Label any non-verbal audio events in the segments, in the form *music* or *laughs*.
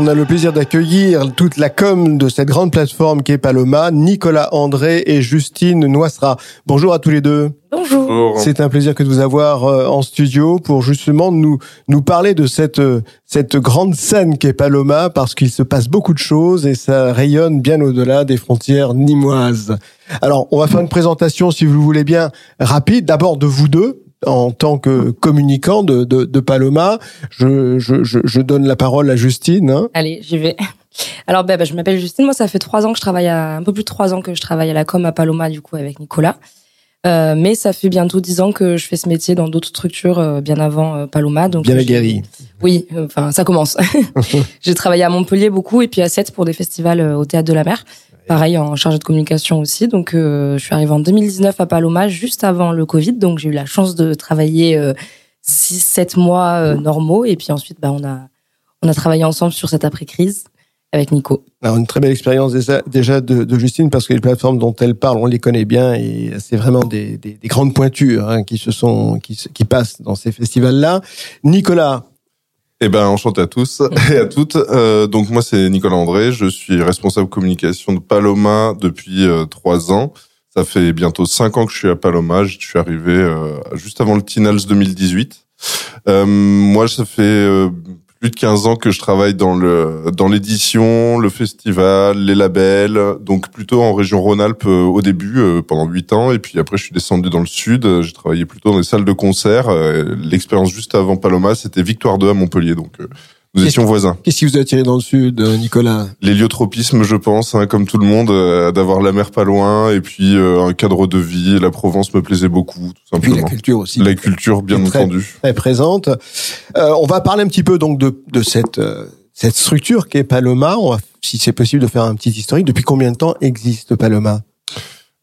On a le plaisir d'accueillir toute la com de cette grande plateforme qui est Paloma, Nicolas André et Justine Noissera. Bonjour à tous les deux. Bonjour. C'est un plaisir que de vous avoir euh, en studio pour justement nous nous parler de cette euh, cette grande scène qu'est Paloma parce qu'il se passe beaucoup de choses et ça rayonne bien au-delà des frontières nimoises. Alors, on va faire une présentation si vous le voulez bien rapide d'abord de vous deux en tant que communicant de, de, de Paloma. Je, je, je, je, donne la parole à Justine. Hein. Allez, j'y vais. Alors, ben, ben, je m'appelle Justine. Moi, ça fait trois ans que je travaille à, un peu plus de trois ans que je travaille à la com à Paloma, du coup, avec Nicolas. Euh, mais ça fait bientôt dix ans que je fais ce métier dans d'autres structures euh, bien avant euh, Paloma. Donc bien aguerri. Oui, enfin ça commence. *laughs* j'ai travaillé à Montpellier beaucoup et puis à Sète pour des festivals euh, au théâtre de la mer. Pareil en charge de communication aussi. Donc euh, je suis arrivée en 2019 à Paloma juste avant le Covid. Donc j'ai eu la chance de travailler euh, six, sept mois euh, normaux et puis ensuite bah on a on a travaillé ensemble sur cette après crise avec Nico. Alors une très belle expérience déjà, de, Justine parce que les plateformes dont elle parle, on les connaît bien et c'est vraiment des, des, des, grandes pointures hein, qui se sont qui, qui passent dans ces festivals-là. Nicolas. Eh ben enchanté à tous et à toutes. Euh, donc moi c'est Nicolas André, je suis responsable communication de Paloma depuis euh, trois ans. Ça fait bientôt cinq ans que je suis à Paloma. Je suis arrivé euh, juste avant le Tinals 2018. moi ça fait plus de 15 ans que je travaille dans le dans l'édition, le festival, les labels, donc plutôt en région Rhône-Alpes euh, au début euh, pendant 8 ans et puis après je suis descendu dans le sud, j'ai travaillé plutôt dans les salles de concert. Euh, l'expérience juste avant Paloma, c'était Victoire 2 à Montpellier donc nous étions voisins. Qu'est-ce qui vous a attiré dans le sud, Nicolas L'héliotropisme, je pense, hein, comme tout le monde, euh, d'avoir la mer pas loin et puis euh, un cadre de vie. La Provence me plaisait beaucoup, tout simplement. Et puis la culture aussi. La culture, bien très, entendu. Très présente. Euh, on va parler un petit peu donc de, de cette cette structure qu'est Paloma. On va, si c'est possible, de faire un petit historique. Depuis combien de temps existe Paloma?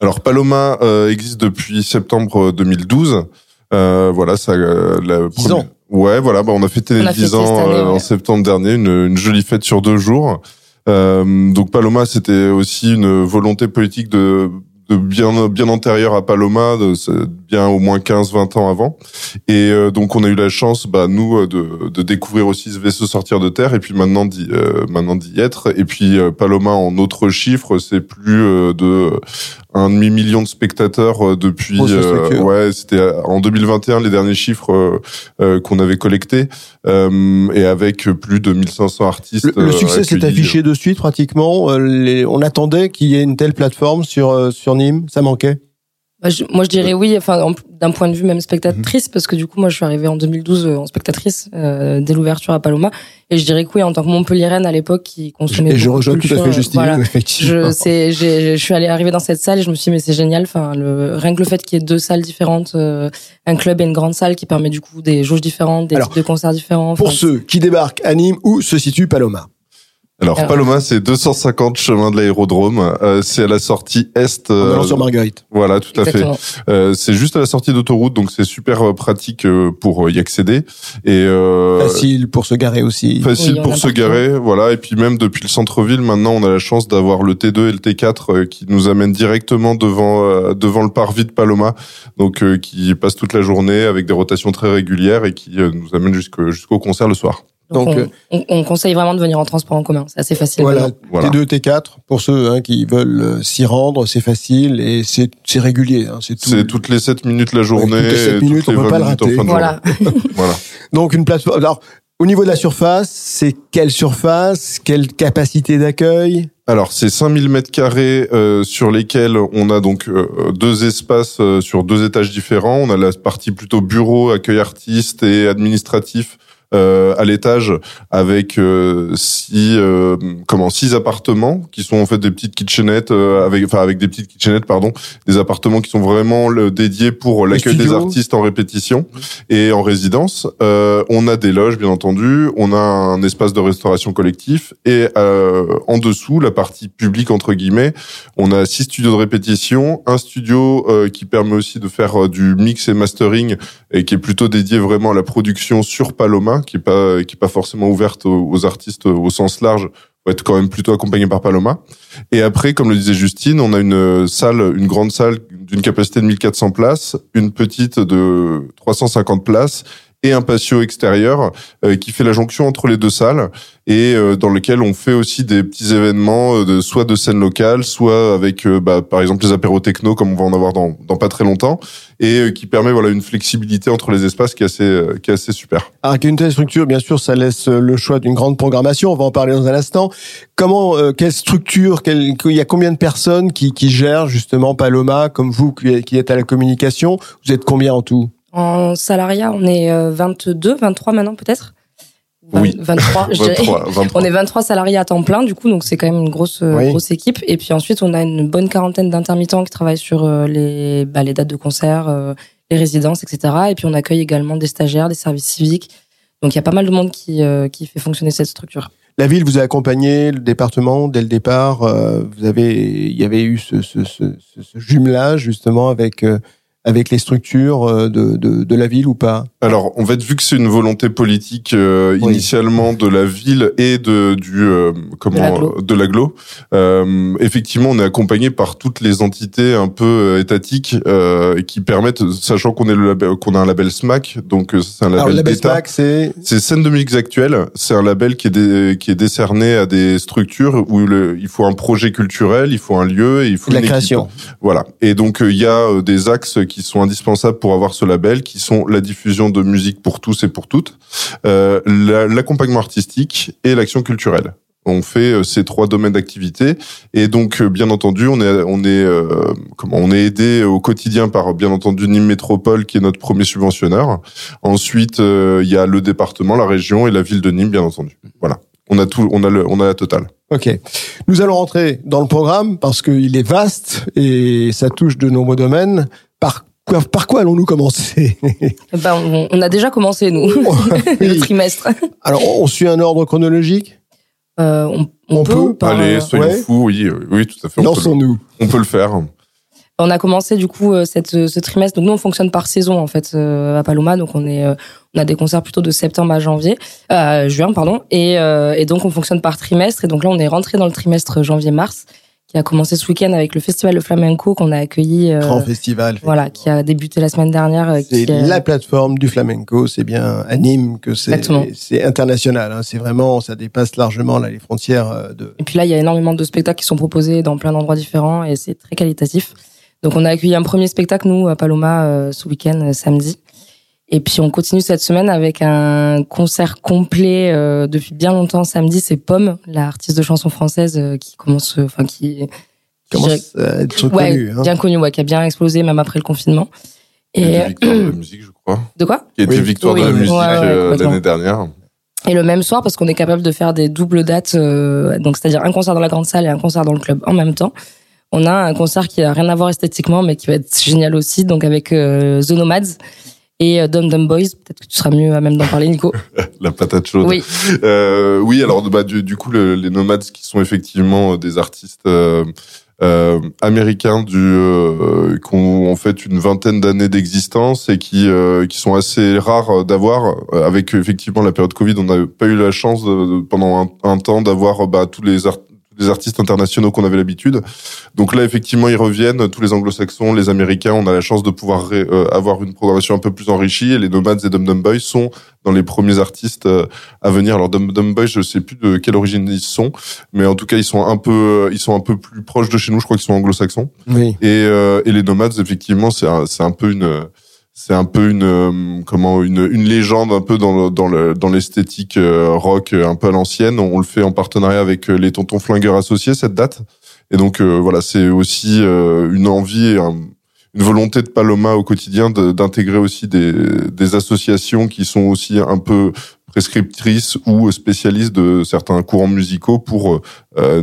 Alors Paloma existe depuis septembre 2012. voilà, ça. la 10 ans. Ouais, voilà, bah on a fêté les 10 ans année, euh, en septembre dernier, une, une, jolie fête sur deux jours. Euh, donc Paloma, c'était aussi une volonté politique de, de bien bien antérieure à Paloma, de, bien au moins 15-20 ans avant. Et euh, donc on a eu la chance, bah nous, de, de découvrir aussi ce vaisseau sortir de terre, et puis maintenant d'y euh, maintenant d'y être. Et puis euh, Paloma, en autres chiffres, c'est plus de un demi million de spectateurs depuis euh, ouais c'était en 2021 les derniers chiffres euh, qu'on avait collectés. Euh, et avec plus de 1500 artistes le, le succès s'est affiché de suite pratiquement. Les, on attendait qu'il y ait une telle plateforme sur sur Nîmes. Ça manquait. Moi, je dirais oui, enfin, d'un point de vue même spectatrice, parce que du coup, moi, je suis arrivée en 2012 en spectatrice euh, dès l'ouverture à Paloma, et je dirais que oui, en tant que Montpelliéraine à l'époque, qui consommait. Et je rejoins tout à fait Justine, voilà. *laughs* effectivement. Je, je suis allée arriver dans cette salle et je me suis dit, mais c'est génial. Enfin, le, rien que le fait qu'il y ait deux salles différentes, euh, un club et une grande salle qui permet du coup des jauges différentes, des Alors, types de concerts différents. Pour ceux qui débarquent à Nîmes, où se situe Paloma alors, Alors Paloma, c'est 250 chemin de l'aérodrome. Euh, c'est à la sortie est. En allant sur Marguerite. Voilà, tout Exactement. à fait. Euh, c'est juste à la sortie d'autoroute, donc c'est super pratique pour y accéder. Et euh, facile pour se garer aussi. Facile Oui, pour se partout. garer, voilà. Et puis même depuis le centre-ville, maintenant, on a la chance d'avoir le T2 et le T4 euh, qui nous amènent directement devant euh, devant le parvis de Paloma, donc euh, qui passe toute la journée avec des rotations très régulières et qui euh, nous amènent jusqu'au jusqu'au concert le soir. Donc, Donc, on, euh, on, on conseille vraiment de venir en transport en commun. C'est assez facile. Voilà, maintenant. Voilà. T2, T4, pour ceux hein, qui veulent euh, s'y rendre, c'est facile et c'est c'est régulier. Hein, c'est tout. C'est toutes les 7 minutes la journée. toutes les sept et minutes, toutes on les peut pas 20 le rater. Voilà. *laughs* voilà. Donc une plateforme. Alors, au niveau de la surface, c'est quelle surface, quelle capacité d'accueil? Alors, c'est 5000 mètres carrés euh, sur lesquels on a donc euh, deux espaces euh, sur deux étages différents. On a la partie plutôt bureau, accueil artiste et administratif euh, à l'étage avec euh, six euh, comment six appartements qui sont en fait des petites kitchenettes euh, avec enfin avec des petites kitchenettes pardon des appartements qui sont vraiment dédiés pour l'accueil des artistes en répétition et en résidence. Euh, on a des loges bien entendu. On a un espace de restauration collectif et euh, en dessous la partie publique entre guillemets on a six studios de répétition un studio euh, qui permet aussi de faire du mix et mastering et qui est plutôt dédié vraiment à la production sur Paloma, qui est pas qui est pas forcément ouverte aux, artistes au sens large. faut être quand même plutôt accompagné par Paloma. Et après, comme le disait Justine, on a une salle, une grande salle d'une capacité de 1400 places, une petite de 350 places et un patio extérieur euh, qui fait la jonction entre les deux salles et euh, dans lequel on fait aussi des petits événements euh, de soit de scène locale, soit avec bah, par exemple les apéros techno comme on va en avoir dans, dans pas très longtemps et qui permet voilà une flexibilité entre les espaces qui est assez qui est assez super. Alors avec une telle structure, bien sûr, ça laisse le choix d'une grande programmation. On va en parler dans un instant. Comment, quelle structure, il y a combien de personnes qui, qui gèrent justement Paloma, comme vous qui êtes à la communication? Vous êtes combien en tout? En salariat, on est 22, euh, 23 maintenant peut-être? Oui. 23, 23, 23, On est 23 salariés à temps plein du coup, donc c'est quand même une grosse euh, grosse équipe. Et puis ensuite, on a une bonne quarantaine d'intermittents qui travaillent sur euh, les bah, les dates de concert, les résidences, etc. Et puis on accueille également des stagiaires, des services civiques. Donc il y a pas mal de monde qui qui fait fonctionner cette structure. La ville vous a accompagné, le département dès le départ. vous avez, il y avait eu ce, ce, ce, ce jumelage justement avec avec les structures euh, de, de, de, la ville ou pas? Alors, en fait, vu que c'est une volonté politique euh, initialement de la ville et de du euh, comment de l'aglo, euh, effectivement, on est accompagné par toutes les entités un peu étatiques qui permettent, sachant qu'on est le label, qu'on a un label SMAC, donc c'est un label d'État. c'est c'est scène de musique actuelle. C'est un label qui est qui est décerné à des structures où le, il faut un projet culturel, il faut un lieu et il faut la création. Voilà. Et donc il y a des axes qui qui sont indispensables pour avoir ce label, qui sont la diffusion de musique pour tous et pour toutes, euh, l'accompagnement artistique et l'action culturelle. On fait euh, ces trois domaines d'activité et donc euh, bien entendu on est on est comment on est aidé au quotidien par bien entendu Nîmes Métropole qui est notre premier subventionneur. Ensuite il y a le département, la région et la ville de Nîmes bien entendu. Voilà on a tout, on a le, on a la totale. Ok. Nous allons rentrer dans le programme parce qu'il est vaste et ça touche de nombreux domaines. Par quoi, par quoi allons-nous commencer? *laughs* Ben, on, a déjà commencé nous *laughs* *laughs* le trimestre. Alors on suit un ordre chronologique? Euh, on, peut, Allez, soyons fous, oui, oui, tout à fait. Lançons-nous. On peut le faire. On a commencé du coup euh, cette, ce trimestre. Donc nous on fonctionne par saison en fait euh, à Paloma. Donc on est on a des concerts plutôt de septembre à janvier, euh, juin pardon. Et, et donc on fonctionne par trimestre. Et donc là on est rentré dans le trimestre janvier-mars qui a commencé ce week-end avec le festival de flamenco qu'on a accueilli. Grand festival. Voilà, qui a débuté la semaine dernière. C'est la plateforme du flamenco. C'est bien à Nîmes que c'est. C'est international. Hein. C'est vraiment, ça dépasse largement là, les frontières de. Et puis là, il y a énormément de spectacles qui sont proposés dans plein d'endroits différents et c'est très qualitatif. Donc on a accueilli un premier spectacle, nous, à Paloma, euh, ce week-end, euh, samedi. Et puis on continue cette semaine avec un concert complet euh, depuis bien longtemps. Samedi, c'est Pomme, l'artiste de chanson française qui commence, enfin qui commence à être connue, hein. bien connue, ouais, qui a bien explosé même après le confinement. Et *clears throat* victoire de la musique, je crois. De quoi? Qui était victoire de la musique l'année dernière. Et le même soir, parce qu'on est capable de faire des doubles dates, donc c'est-à-dire un concert dans la grande salle et un concert dans le club en même temps on a un concert qui a rien à voir esthétiquement, mais qui va être génial aussi, donc avec euh, The Nomads et euh, Dum Dum Boys. Peut-être que tu seras mieux à même d'en parler, Nico. *laughs* La patate chaude. Oui. Euh, oui, alors bah, du, coup, les Nomads qui sont effectivement des artistes euh, américains du qui ont en fait une vingtaine d'années d'existence et qui qui sont assez rares d'avoir avec effectivement la période Covid on n'a pas eu la chance pendant un, temps d'avoir bah, tous les des artistes internationaux qu'on avait l'habitude. Donc là, effectivement, ils reviennent, tous les anglo-saxons, les américains, on a la chance de pouvoir euh, avoir une programmation un peu plus enrichie et les Nomads et Dum Dum Boys sont dans les premiers artistes euh, à venir. Alors Dum Dum Boys, je sais plus de quelle origine ils sont, mais en tout cas, ils sont un peu, ils sont un peu plus proches de chez nous. Je crois qu'ils sont anglo-saxons. Oui. Et, euh, et les Nomads, effectivement, c'est c'est un peu une c'est un peu une euh, comment une, une légende un peu dans le, dans le, dans l'esthétique euh, rock euh, un peu à l'ancienne. On le fait en partenariat avec les Tontons Flingueurs associés cette date. Et donc voilà, c'est aussi une envie une volonté de Paloma au quotidien d'intégrer aussi des, des associations qui sont aussi un peu prescriptrices ou spécialistes de certains courants musicaux pour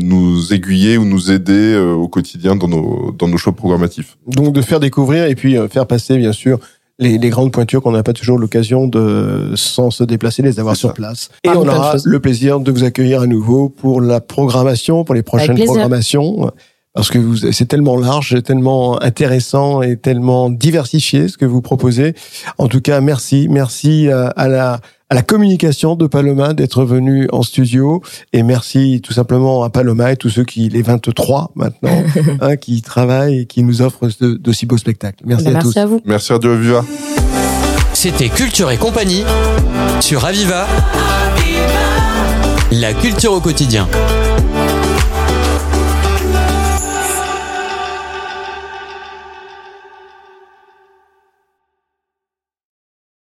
nous aiguiller ou nous aider au quotidien dans nos dans nos choix programmatifs. Donc de faire découvrir et puis faire passer bien sûr les, les grandes pointures qu'on n'a pas toujours l'occasion de, sans se déplacer, les avoir sur place. Et on aura le plaisir de vous accueillir à nouveau pour la programmation, pour les prochaines programmations. Parce que vous, c'est tellement large, tellement intéressant et tellement diversifié ce que vous proposez. En tout cas, merci, merci à, la à la communication de Paloma d'être venu en studio. Et merci tout simplement à Paloma et tous ceux qui, les 23 maintenant, *laughs* hein, qui travaillent et qui nous offrent d'aussi beaux spectacles. Merci Bah, à merci tous. à vous. Merci Radio Aviva. C'était Culture et compagnie sur Aviva. La culture au quotidien.